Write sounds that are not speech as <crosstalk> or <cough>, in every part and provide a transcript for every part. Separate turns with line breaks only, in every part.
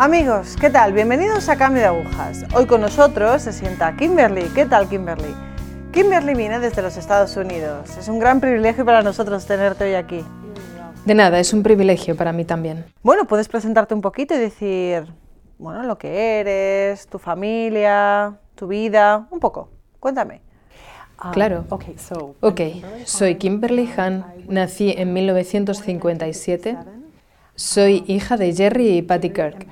Amigos, ¿qué tal? Bienvenidos a Cambio de Agujas. Hoy con nosotros se sienta Kimberly. ¿Qué tal, Kimberly? Kimberly viene desde los Estados Unidos. Es un gran privilegio para nosotros tenerte hoy aquí.
De nada, es un privilegio para mí también.
Bueno, puedes presentarte un poquito y decir, bueno, lo que eres, tu familia, tu vida, un poco. Cuéntame.
Claro. Ok, soy Kimberly Han, nací en 1957. Soy hija de Jerry y Patty Kirk.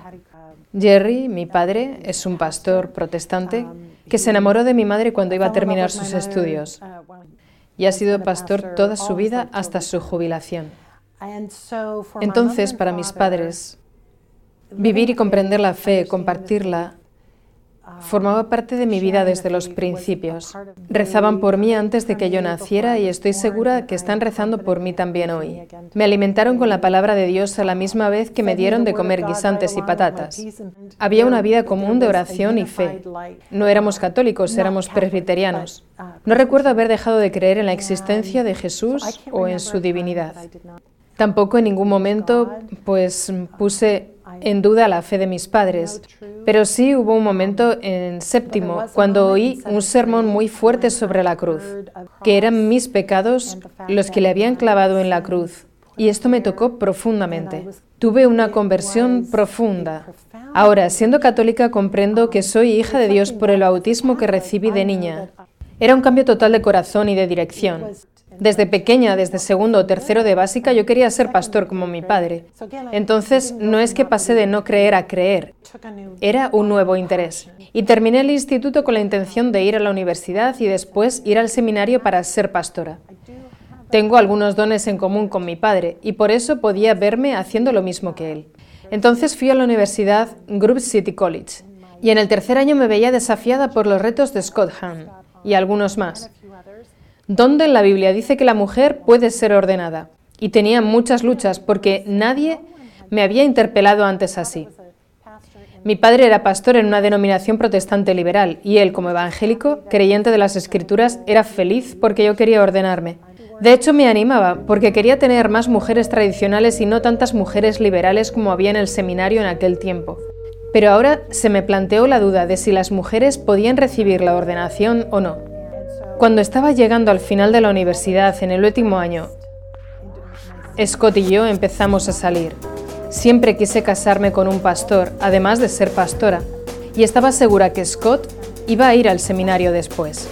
Jerry, mi padre, es un pastor protestante que se enamoró de mi madre cuando iba a terminar sus estudios y ha sido pastor toda su vida hasta su jubilación. Entonces, para mis padres, vivir y comprender la fe, compartirla, formaba parte de mi vida desde los principios. Rezaban por mí antes de que yo naciera y estoy segura que están rezando por mí también hoy. Me alimentaron con la palabra de Dios a la misma vez que me dieron de comer guisantes y patatas. Había una vida común de oración y fe. No éramos católicos, éramos presbiterianos. No recuerdo haber dejado de creer en la existencia de Jesús o en su divinidad. Tampoco en ningún momento pues puse en duda la fe de mis padres, pero sí hubo un momento en séptimo cuando oí un sermón muy fuerte sobre la cruz, que eran mis pecados los que le habían clavado en la cruz, y esto me tocó profundamente. Tuve una conversión profunda. Ahora, siendo católica, comprendo que soy hija de Dios por el bautismo que recibí de niña. Era un cambio total de corazón y de dirección. Desde pequeña, desde segundo o tercero de básica, yo quería ser pastor como mi padre. Entonces, no es que pasé de no creer a creer, era un nuevo interés. Y terminé el instituto con la intención de ir a la universidad y después ir al seminario para ser pastora. Tengo algunos dones en común con mi padre y por eso podía verme haciendo lo mismo que él. Entonces fui a la universidad Group City College y en el tercer año me veía desafiada por los retos de Scott Hahn y algunos más. ¿Dónde en la Biblia dice que la mujer puede ser ordenada? Y tenía muchas luchas porque nadie me había interpelado antes así. Mi padre era pastor en una denominación protestante liberal y él, como evangélico, creyente de las escrituras, era feliz porque yo quería ordenarme. De hecho, me animaba porque quería tener más mujeres tradicionales y no tantas mujeres liberales como había en el seminario en aquel tiempo. Pero ahora se me planteó la duda de si las mujeres podían recibir la ordenación o no. Cuando estaba llegando al final de la universidad en el último año, Scott y yo empezamos a salir. Siempre quise casarme con un pastor, además de ser pastora, y estaba segura que Scott iba a ir al seminario después.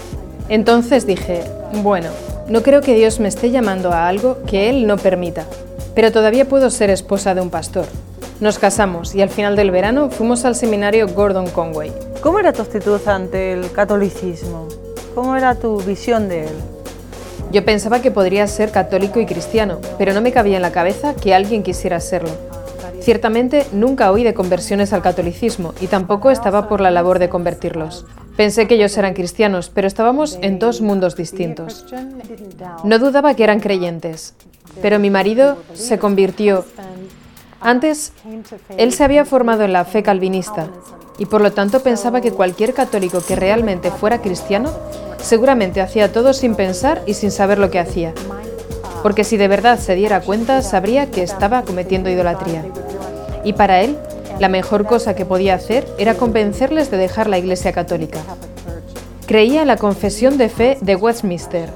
Entonces dije, bueno, no creo que Dios me esté llamando a algo que Él no permita, pero todavía puedo ser esposa de un pastor. Nos casamos y al final del verano fuimos al seminario Gordon Conway.
¿Cómo era tu actitud ante el catolicismo? ¿Cómo era tu visión de él?
Yo pensaba que podría ser católico y cristiano, pero no me cabía en la cabeza que alguien quisiera serlo. Ciertamente nunca oí de conversiones al catolicismo y tampoco estaba por la labor de convertirlos. Pensé que ellos eran cristianos, pero estábamos en dos mundos distintos. No dudaba que eran creyentes, pero mi marido se convirtió. Antes, él se había formado en la fe calvinista y por lo tanto pensaba que cualquier católico que realmente fuera cristiano Seguramente hacía todo sin pensar y sin saber lo que hacía, porque si de verdad se diera cuenta sabría que estaba cometiendo idolatría. Y para él, la mejor cosa que podía hacer era convencerles de dejar la Iglesia Católica. Creía en la confesión de fe de Westminster.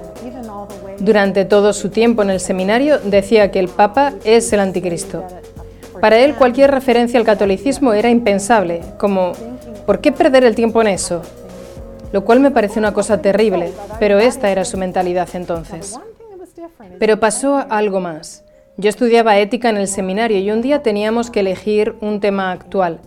Durante todo su tiempo en el seminario decía que el Papa es el anticristo. Para él cualquier referencia al catolicismo era impensable, como ¿por qué perder el tiempo en eso? lo cual me parece una cosa terrible, pero esta era su mentalidad entonces. Pero pasó algo más. Yo estudiaba ética en el seminario y un día teníamos que elegir un tema actual.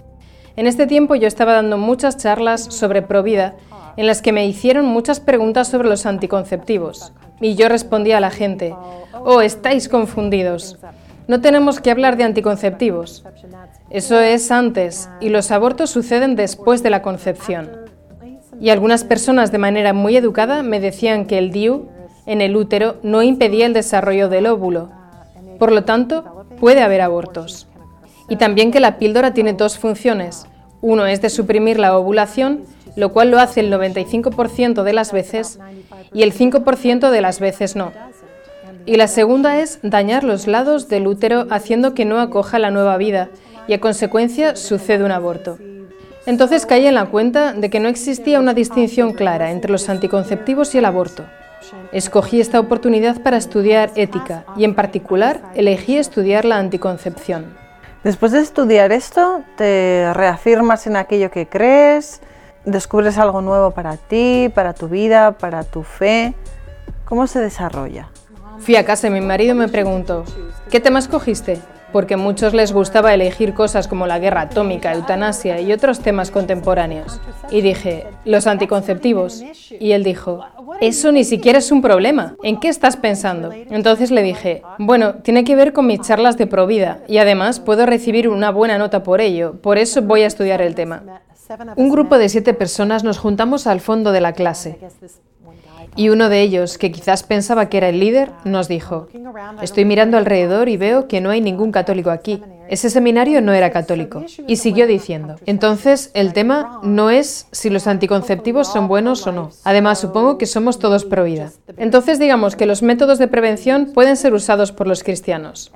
En este tiempo yo estaba dando muchas charlas sobre Provida en las que me hicieron muchas preguntas sobre los anticonceptivos. Y yo respondía a la gente, oh, estáis confundidos. No tenemos que hablar de anticonceptivos. Eso es antes y los abortos suceden después de la concepción. Y algunas personas de manera muy educada me decían que el DIU en el útero no impedía el desarrollo del óvulo. Por lo tanto, puede haber abortos. Y también que la píldora tiene dos funciones. Uno es de suprimir la ovulación, lo cual lo hace el 95% de las veces, y el 5% de las veces no. Y la segunda es dañar los lados del útero haciendo que no acoja la nueva vida y a consecuencia sucede un aborto. Entonces caí en la cuenta de que no existía una distinción clara entre los anticonceptivos y el aborto. Escogí esta oportunidad para estudiar ética y en particular elegí estudiar la anticoncepción.
Después de estudiar esto, ¿te reafirmas en aquello que crees? ¿Descubres algo nuevo para ti, para tu vida, para tu fe? ¿Cómo se desarrolla?
Fui a casa y mi marido me preguntó, ¿qué tema escogiste? porque a muchos les gustaba elegir cosas como la guerra atómica, eutanasia y otros temas contemporáneos. Y dije, los anticonceptivos. Y él dijo, eso ni siquiera es un problema. ¿En qué estás pensando? Entonces le dije, bueno, tiene que ver con mis charlas de Provida y además puedo recibir una buena nota por ello, por eso voy a estudiar el tema. Un grupo de siete personas nos juntamos al fondo de la clase. Y uno de ellos, que quizás pensaba que era el líder, nos dijo, estoy mirando alrededor y veo que no hay ningún católico aquí. Ese seminario no era católico. Y siguió diciendo, entonces el tema no es si los anticonceptivos son buenos o no. Además, supongo que somos todos pro vida. Entonces digamos que los métodos de prevención pueden ser usados por los cristianos.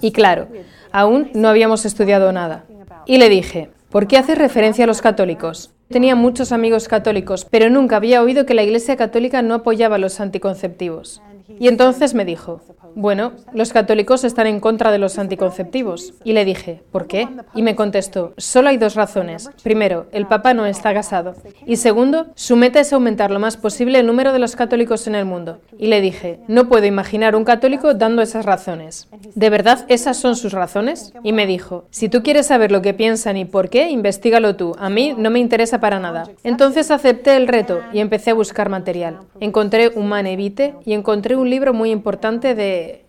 Y claro, aún no habíamos estudiado nada. Y le dije, ¿por qué haces referencia a los católicos? Tenía muchos amigos católicos, pero nunca había oído que la Iglesia Católica no apoyaba los anticonceptivos. Y entonces me dijo, bueno, los católicos están en contra de los anticonceptivos. Y le dije, ¿por qué? Y me contestó, solo hay dos razones. Primero, el Papa no está casado. Y segundo, su meta es aumentar lo más posible el número de los católicos en el mundo. Y le dije, no puedo imaginar un católico dando esas razones. ¿De verdad esas son sus razones? Y me dijo, si tú quieres saber lo que piensan y por qué, investigalo tú. A mí no me interesa para nada. Entonces acepté el reto y empecé a buscar material. Encontré un manevite y encontré un libro muy importante de...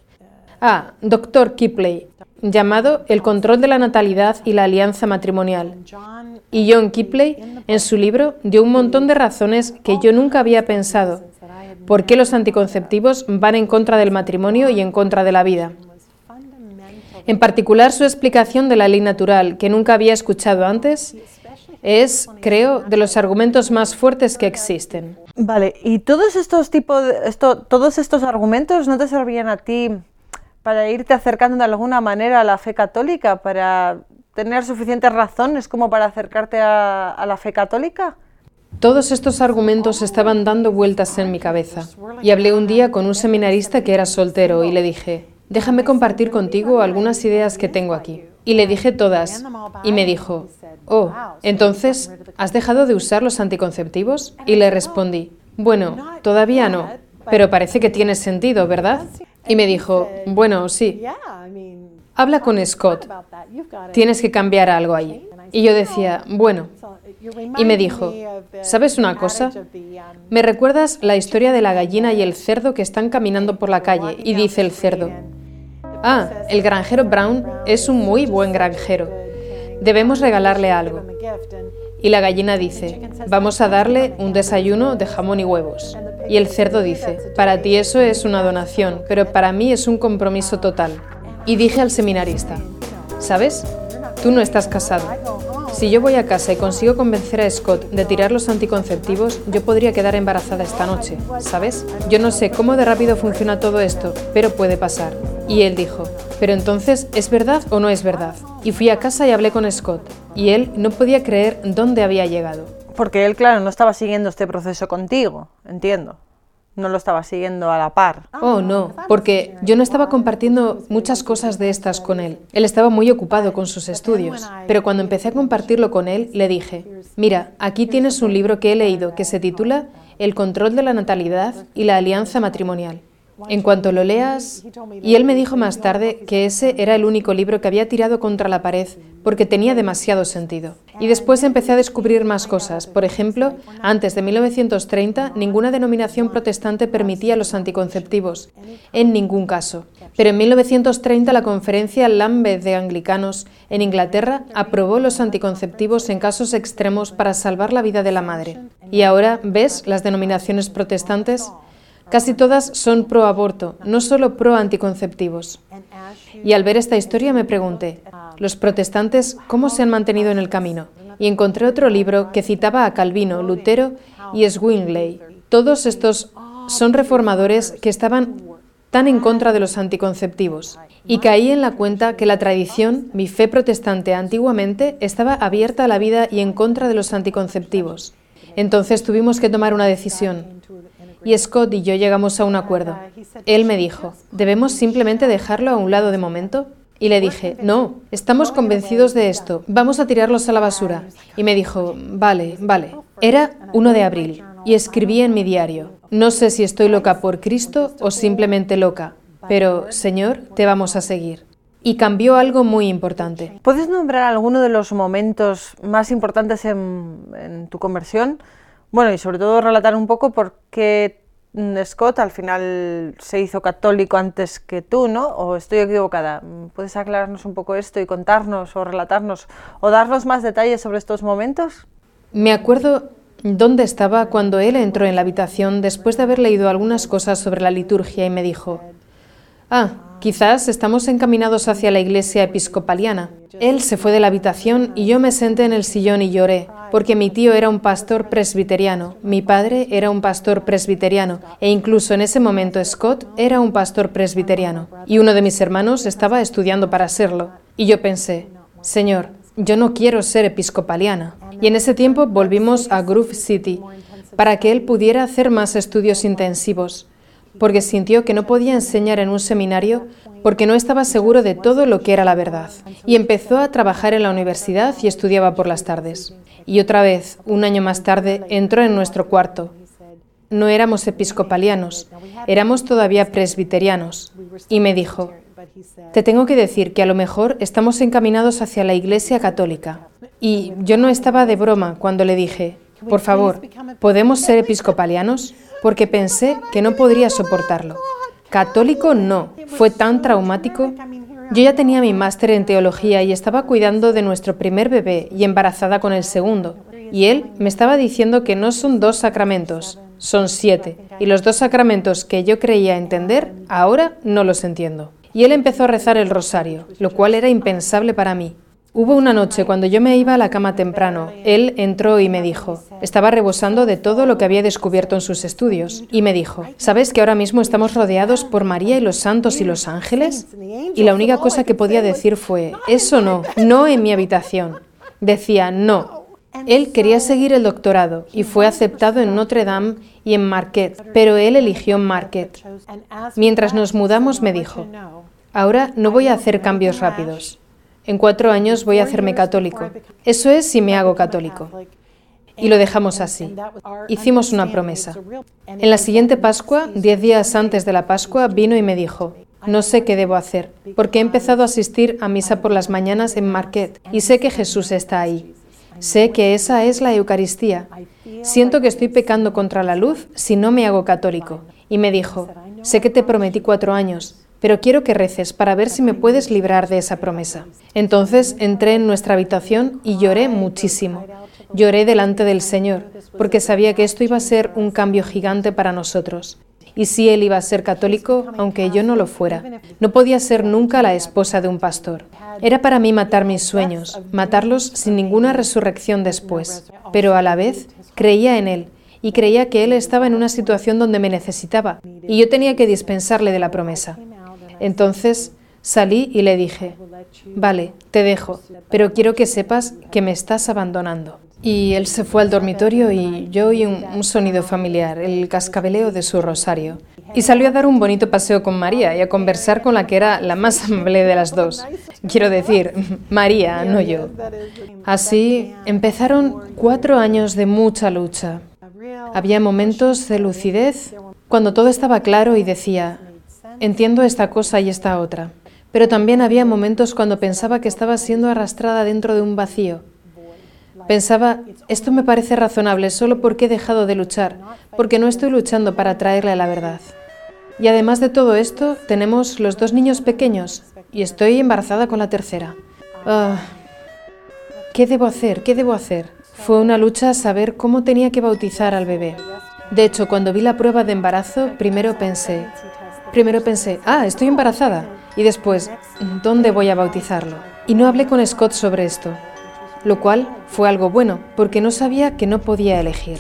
Ah, Dr. Kipley, llamado El control de la natalidad y la alianza matrimonial. Y John Kipley, en su libro, dio un montón de razones que yo nunca había pensado. ¿Por qué los anticonceptivos van en contra del matrimonio y en contra de la vida? En particular, su explicación de la ley natural, que nunca había escuchado antes, es, creo, de los argumentos más fuertes que existen.
Vale, ¿y todos estos tipos, esto, todos estos argumentos no te servían a ti para irte acercando de alguna manera a la fe católica, para tener suficientes razones como para acercarte a, a la fe católica?
Todos estos argumentos estaban dando vueltas en mi cabeza. Y hablé un día con un seminarista que era soltero y le dije, déjame compartir contigo algunas ideas que tengo aquí. Y le dije todas. Y me dijo, oh, entonces, ¿has dejado de usar los anticonceptivos? Y le respondí, bueno, todavía no, pero parece que tiene sentido, ¿verdad? Y me dijo, bueno, sí. Habla con Scott. Tienes que cambiar algo ahí. Y yo decía, bueno. Y me dijo, ¿sabes una cosa? Me recuerdas la historia de la gallina y el cerdo que están caminando por la calle y dice el cerdo, ah, el granjero Brown es un muy buen granjero. Debemos regalarle algo. Y la gallina dice, vamos a darle un desayuno de jamón y huevos. Y el cerdo dice, para ti eso es una donación, pero para mí es un compromiso total. Y dije al seminarista, ¿sabes? Tú no estás casado. Si yo voy a casa y consigo convencer a Scott de tirar los anticonceptivos, yo podría quedar embarazada esta noche, ¿sabes? Yo no sé cómo de rápido funciona todo esto, pero puede pasar. Y él dijo, pero entonces, ¿es verdad o no es verdad? Y fui a casa y hablé con Scott, y él no podía creer dónde había llegado.
Porque él, claro, no estaba siguiendo este proceso contigo, entiendo. No lo estaba siguiendo a la par.
Oh, no, porque yo no estaba compartiendo muchas cosas de estas con él. Él estaba muy ocupado con sus estudios. Pero cuando empecé a compartirlo con él, le dije, mira, aquí tienes un libro que he leído que se titula El control de la natalidad y la alianza matrimonial. En cuanto lo leas, y él me dijo más tarde que ese era el único libro que había tirado contra la pared porque tenía demasiado sentido. Y después empecé a descubrir más cosas. Por ejemplo, antes de 1930, ninguna denominación protestante permitía los anticonceptivos, en ningún caso. Pero en 1930 la conferencia Lambeth de Anglicanos en Inglaterra aprobó los anticonceptivos en casos extremos para salvar la vida de la madre. Y ahora, ¿ves las denominaciones protestantes? Casi todas son pro aborto, no solo pro anticonceptivos. Y al ver esta historia me pregunté, ¿los protestantes cómo se han mantenido en el camino? Y encontré otro libro que citaba a Calvino, Lutero y Zwingli. Todos estos son reformadores que estaban tan en contra de los anticonceptivos. Y caí en la cuenta que la tradición, mi fe protestante antiguamente, estaba abierta a la vida y en contra de los anticonceptivos. Entonces tuvimos que tomar una decisión. Y Scott y yo llegamos a un acuerdo. Él me dijo, ¿debemos simplemente dejarlo a un lado de momento? Y le dije, no, estamos convencidos de esto, vamos a tirarlos a la basura. Y me dijo, vale, vale. Era 1 de abril y escribí en mi diario, no sé si estoy loca por Cristo o simplemente loca, pero Señor, te vamos a seguir. Y cambió algo muy importante.
¿Puedes nombrar alguno de los momentos más importantes en, en tu conversión? Bueno, y sobre todo relatar un poco por qué Scott al final se hizo católico antes que tú, ¿no? ¿O estoy equivocada? ¿Puedes aclararnos un poco esto y contarnos o relatarnos o darnos más detalles sobre estos momentos?
Me acuerdo dónde estaba cuando él entró en la habitación después de haber leído algunas cosas sobre la liturgia y me dijo, ah, quizás estamos encaminados hacia la iglesia episcopaliana. Él se fue de la habitación y yo me senté en el sillón y lloré, porque mi tío era un pastor presbiteriano, mi padre era un pastor presbiteriano, e incluso en ese momento Scott era un pastor presbiteriano, y uno de mis hermanos estaba estudiando para serlo. Y yo pensé, Señor, yo no quiero ser episcopaliana. Y en ese tiempo volvimos a Groove City para que él pudiera hacer más estudios intensivos, porque sintió que no podía enseñar en un seminario porque no estaba seguro de todo lo que era la verdad. Y empezó a trabajar en la universidad y estudiaba por las tardes. Y otra vez, un año más tarde, entró en nuestro cuarto. No éramos episcopalianos, éramos todavía presbiterianos. Y me dijo, te tengo que decir que a lo mejor estamos encaminados hacia la Iglesia Católica. Y yo no estaba de broma cuando le dije, por favor, ¿podemos ser episcopalianos? Porque pensé que no podría soportarlo. Católico no, fue tan traumático. Yo ya tenía mi máster en teología y estaba cuidando de nuestro primer bebé y embarazada con el segundo. Y él me estaba diciendo que no son dos sacramentos, son siete. Y los dos sacramentos que yo creía entender, ahora no los entiendo. Y él empezó a rezar el rosario, lo cual era impensable para mí. Hubo una noche cuando yo me iba a la cama temprano, él entró y me dijo, estaba rebosando de todo lo que había descubierto en sus estudios, y me dijo, ¿sabes que ahora mismo estamos rodeados por María y los santos y los ángeles? Y la única cosa que podía decir fue, eso no, no en mi habitación. Decía, no. Él quería seguir el doctorado y fue aceptado en Notre Dame y en Marquette, pero él eligió Marquette. Mientras nos mudamos me dijo, ahora no voy a hacer cambios rápidos. En cuatro años voy a hacerme católico. Eso es si me hago católico. Y lo dejamos así. Hicimos una promesa. En la siguiente Pascua, diez días antes de la Pascua, vino y me dijo, no sé qué debo hacer, porque he empezado a asistir a misa por las mañanas en Marquette y sé que Jesús está ahí. Sé que esa es la Eucaristía. Siento que estoy pecando contra la luz si no me hago católico. Y me dijo, sé que te prometí cuatro años, pero quiero que reces para ver si me puedes librar de esa promesa. Entonces entré en nuestra habitación y lloré muchísimo. Lloré delante del Señor, porque sabía que esto iba a ser un cambio gigante para nosotros. Y si él iba a ser católico, aunque yo no lo fuera, no podía ser nunca la esposa de un pastor. Era para mí matar mis sueños, matarlos sin ninguna resurrección después. Pero a la vez creía en él y creía que él estaba en una situación donde me necesitaba y yo tenía que dispensarle de la promesa. Entonces salí y le dije, vale, te dejo, pero quiero que sepas que me estás abandonando. Y él se fue al dormitorio y yo oí un, sonido familiar, el cascabeleo de su rosario. Y salió a dar un bonito paseo con María y a conversar con la que era la más amable de las dos. Quiero decir, <laughs> María, no yo. Así empezaron cuatro años de mucha lucha. Había momentos de lucidez cuando todo estaba claro y decía, entiendo esta cosa y esta otra. Pero también había momentos cuando pensaba que estaba siendo arrastrada dentro de un vacío. Pensaba, esto me parece razonable solo porque he dejado de luchar, porque no estoy luchando para traerle la verdad. Y además de todo esto, tenemos los dos niños pequeños y estoy embarazada con la tercera. Ah, ¿Qué debo hacer? ¿Qué debo hacer? Fue una lucha saber cómo tenía que bautizar al bebé. De hecho, cuando vi la prueba de embarazo, primero pensé, Primero pensé, ah, estoy embarazada. Y después, ¿dónde voy a bautizarlo? Y no hablé con Scott sobre esto, lo cual fue algo bueno, porque no sabía que no podía elegir.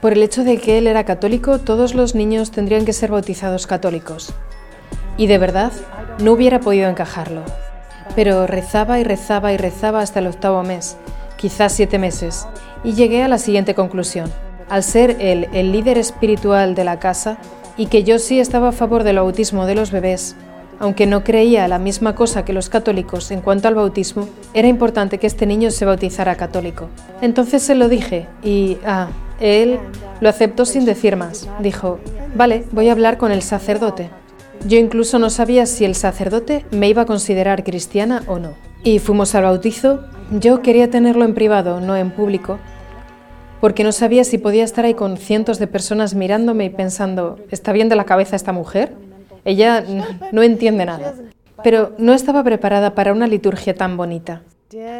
Por el hecho de que él era católico, todos los niños tendrían que ser bautizados católicos. Y de verdad, no hubiera podido encajarlo. Pero rezaba y rezaba y rezaba hasta el octavo mes, quizás siete meses, y llegué a la siguiente conclusión. Al ser él el líder espiritual de la casa, y que yo sí estaba a favor del bautismo de los bebés, aunque no creía la misma cosa que los católicos en cuanto al bautismo, era importante que este niño se bautizara católico. Entonces se lo dije y, ah, él lo aceptó sin decir más. Dijo, vale, voy a hablar con el sacerdote. Yo incluso no sabía si el sacerdote me iba a considerar cristiana o no. Y fuimos al bautizo. Yo quería tenerlo en privado, no en público, porque no sabía si podía estar ahí con cientos de personas mirándome y pensando, ¿está bien de la cabeza esta mujer? Ella no entiende nada. Pero no estaba preparada para una liturgia tan bonita.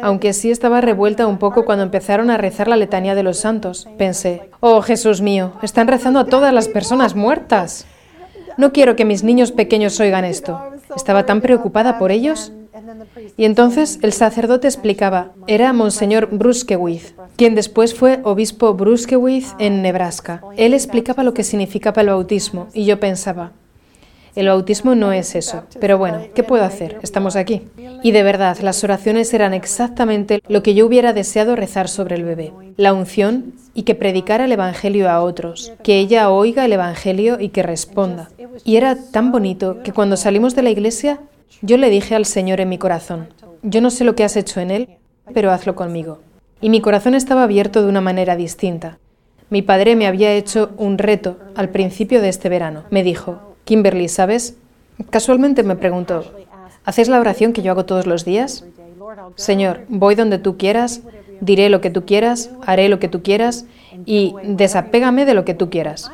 Aunque sí estaba revuelta un poco cuando empezaron a rezar la letanía de los santos. Pensé, oh Jesús mío, están rezando a todas las personas muertas. No quiero que mis niños pequeños oigan esto. Estaba tan preocupada por ellos. Y entonces el sacerdote explicaba, era Monseñor Bruskewitz, quien después fue obispo Bruskewitz en Nebraska. Él explicaba lo que significaba el bautismo y yo pensaba, el bautismo no es eso. Pero bueno, ¿qué puedo hacer? Estamos aquí. Y de verdad, las oraciones eran exactamente lo que yo hubiera deseado rezar sobre el bebé. La unción y que predicara el Evangelio a otros, que ella oiga el Evangelio y que responda. Y era tan bonito que cuando salimos de la iglesia, yo le dije al Señor en mi corazón, yo no sé lo que has hecho en él, pero hazlo conmigo. Y mi corazón estaba abierto de una manera distinta. Mi padre me había hecho un reto al principio de este verano. Me dijo, Kimberly, ¿sabes? Casualmente me pregunto, ¿haces la oración que yo hago todos los días? Señor, voy donde tú quieras, diré lo que tú quieras, haré lo que tú quieras y desapégame de lo que tú quieras.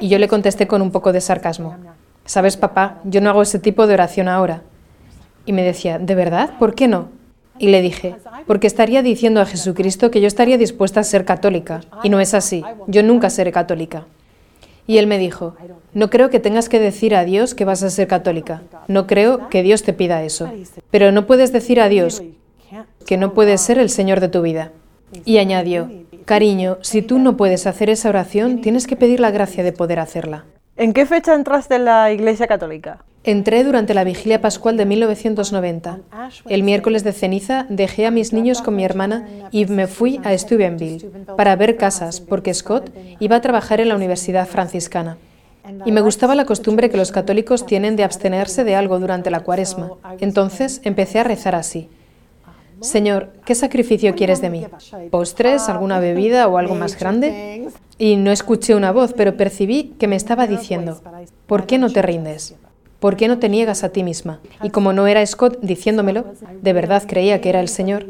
Y yo le contesté con un poco de sarcasmo. Sabes, papá, yo no hago ese tipo de oración ahora. Y me decía, ¿de verdad? ¿Por qué no? Y le dije, porque estaría diciendo a Jesucristo que yo estaría dispuesta a ser católica. Y no es así. Yo nunca seré católica. Y él me dijo, no creo que tengas que decir a Dios que vas a ser católica. No creo que Dios te pida eso. Pero no puedes decir a Dios que no puedes ser el Señor de tu vida. Y añadió, cariño, si tú no puedes hacer esa oración, tienes que pedir la gracia de poder hacerla.
¿En qué fecha entraste en la Iglesia Católica?
Entré durante la vigilia pascual de 1990. El miércoles de ceniza dejé a mis niños con mi hermana y me fui a Steubenville para ver casas, porque Scott iba a trabajar en la Universidad franciscana. Y me gustaba la costumbre que los católicos tienen de abstenerse de algo durante la cuaresma. Entonces empecé a rezar así. Señor, ¿qué sacrificio quieres de mí? ¿Postres, alguna bebida o algo más grande? Y no escuché una voz, pero percibí que me estaba diciendo, ¿por qué no te rindes? ¿Por qué no te niegas a ti misma? Y como no era Scott diciéndomelo, de verdad creía que era el Señor,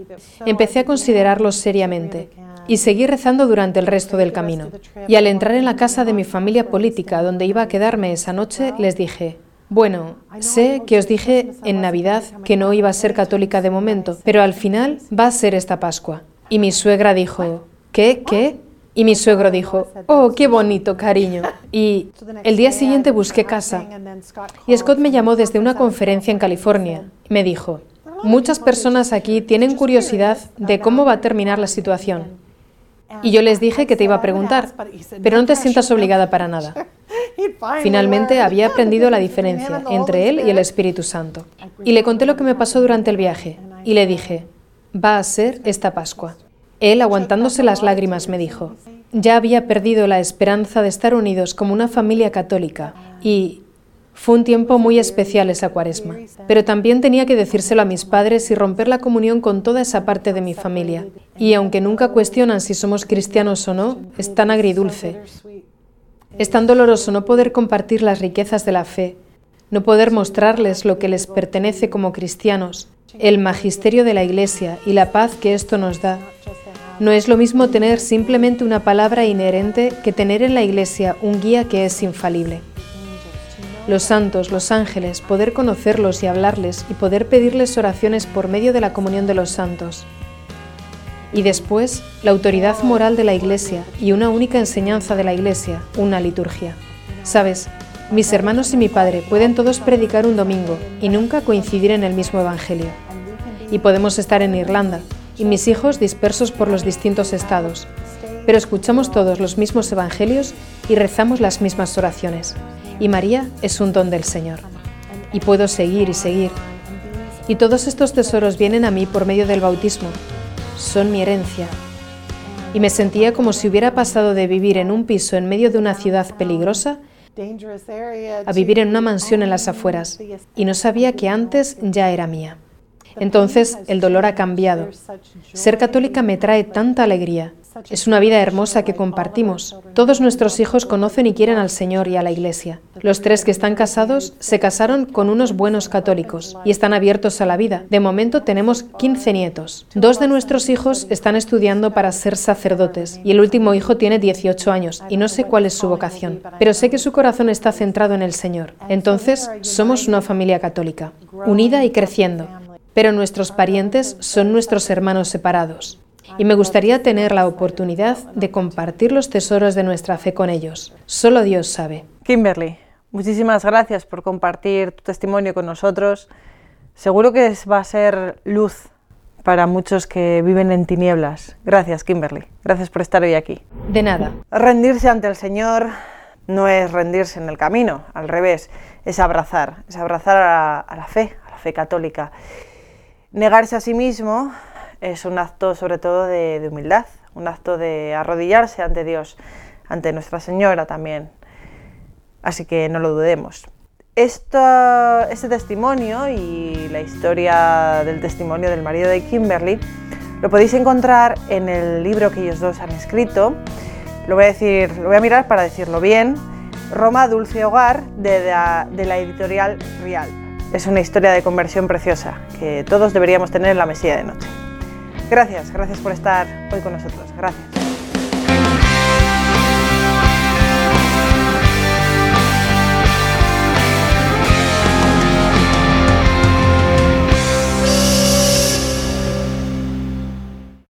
empecé a considerarlo seriamente y seguí rezando durante el resto del camino. Y al entrar en la casa de mi familia política, donde iba a quedarme esa noche, les dije, bueno, sé que os dije en Navidad que no iba a ser católica de momento, pero al final va a ser esta Pascua. Y mi suegra dijo, ¿qué? ¿Qué? Y mi suegro dijo, oh, qué bonito, cariño. Y el día siguiente busqué casa. Y Scott me llamó desde una conferencia en California. Me dijo, muchas personas aquí tienen curiosidad de cómo va a terminar la situación. Y yo les dije que te iba a preguntar, pero no te sientas obligada para nada. Finalmente había aprendido la diferencia entre él y el Espíritu Santo. Y le conté lo que me pasó durante el viaje. Y le dije, va a ser esta Pascua. Él, aguantándose las lágrimas, me dijo, ya había perdido la esperanza de estar unidos como una familia católica y fue un tiempo muy especial esa cuaresma, pero también tenía que decírselo a mis padres y romper la comunión con toda esa parte de mi familia. Y aunque nunca cuestionan si somos cristianos o no, es tan agridulce. Es tan doloroso no poder compartir las riquezas de la fe, no poder mostrarles lo que les pertenece como cristianos, el magisterio de la Iglesia y la paz que esto nos da. No es lo mismo tener simplemente una palabra inherente que tener en la Iglesia un guía que es infalible. Los santos, los ángeles, poder conocerlos y hablarles y poder pedirles oraciones por medio de la comunión de los santos. Y después, la autoridad moral de la Iglesia y una única enseñanza de la Iglesia, una liturgia. Sabes, mis hermanos y mi padre pueden todos predicar un domingo y nunca coincidir en el mismo Evangelio. Y podemos estar en Irlanda, y mis hijos dispersos por los distintos estados. pero escuchamos todos los mismos evangelios y rezamos las mismas oraciones. Y María es un don del Señor. Y puedo seguir y seguir. Y todos estos tesoros vienen a mí por medio del bautismo. Son mi herencia. Y me sentía como si hubiera pasado de vivir en un piso en medio de una ciudad peligrosa a vivir en una mansión en las afueras. Y no sabía que antes ya era mía. Entonces el dolor ha cambiado. Ser católica me trae tanta alegría. Es una vida hermosa que compartimos. Todos nuestros hijos conocen y quieren al Señor y a la Iglesia. Los tres que están casados se casaron con unos buenos católicos y están abiertos a la vida. De momento tenemos 15 nietos. Dos de nuestros hijos están estudiando para ser sacerdotes y el último hijo tiene 18 años y no sé cuál es su vocación, pero sé que su corazón está centrado en el Señor. Entonces, somos una familia católica, unida y creciendo pero nuestros parientes son nuestros hermanos separados y me gustaría tener la oportunidad de compartir los tesoros de nuestra fe con ellos. Solo Dios sabe.
Kimberly, muchísimas gracias por compartir tu testimonio con nosotros. Seguro que va a ser luz para muchos que viven en tinieblas. Gracias, Kimberly. Gracias por estar hoy aquí.
De nada.
Rendirse ante el Señor no es rendirse en el camino, al revés, es abrazar, es abrazar a, la fe, a la fe católica. Negarse a sí mismo es un acto sobre todo de, humildad, un acto de arrodillarse ante Dios, ante Nuestra Señora también. Así que no lo dudemos. este testimonio y la historia del testimonio del marido de Kimberly lo podéis encontrar en el libro que ellos dos han escrito. Lo voy a decir, lo voy a mirar para decirlo bien. Roma Dulce Hogar de la editorial Real. Es una historia de conversión preciosa que todos deberíamos tener en la mesilla de noche. Gracias, gracias por estar hoy con nosotros. Gracias.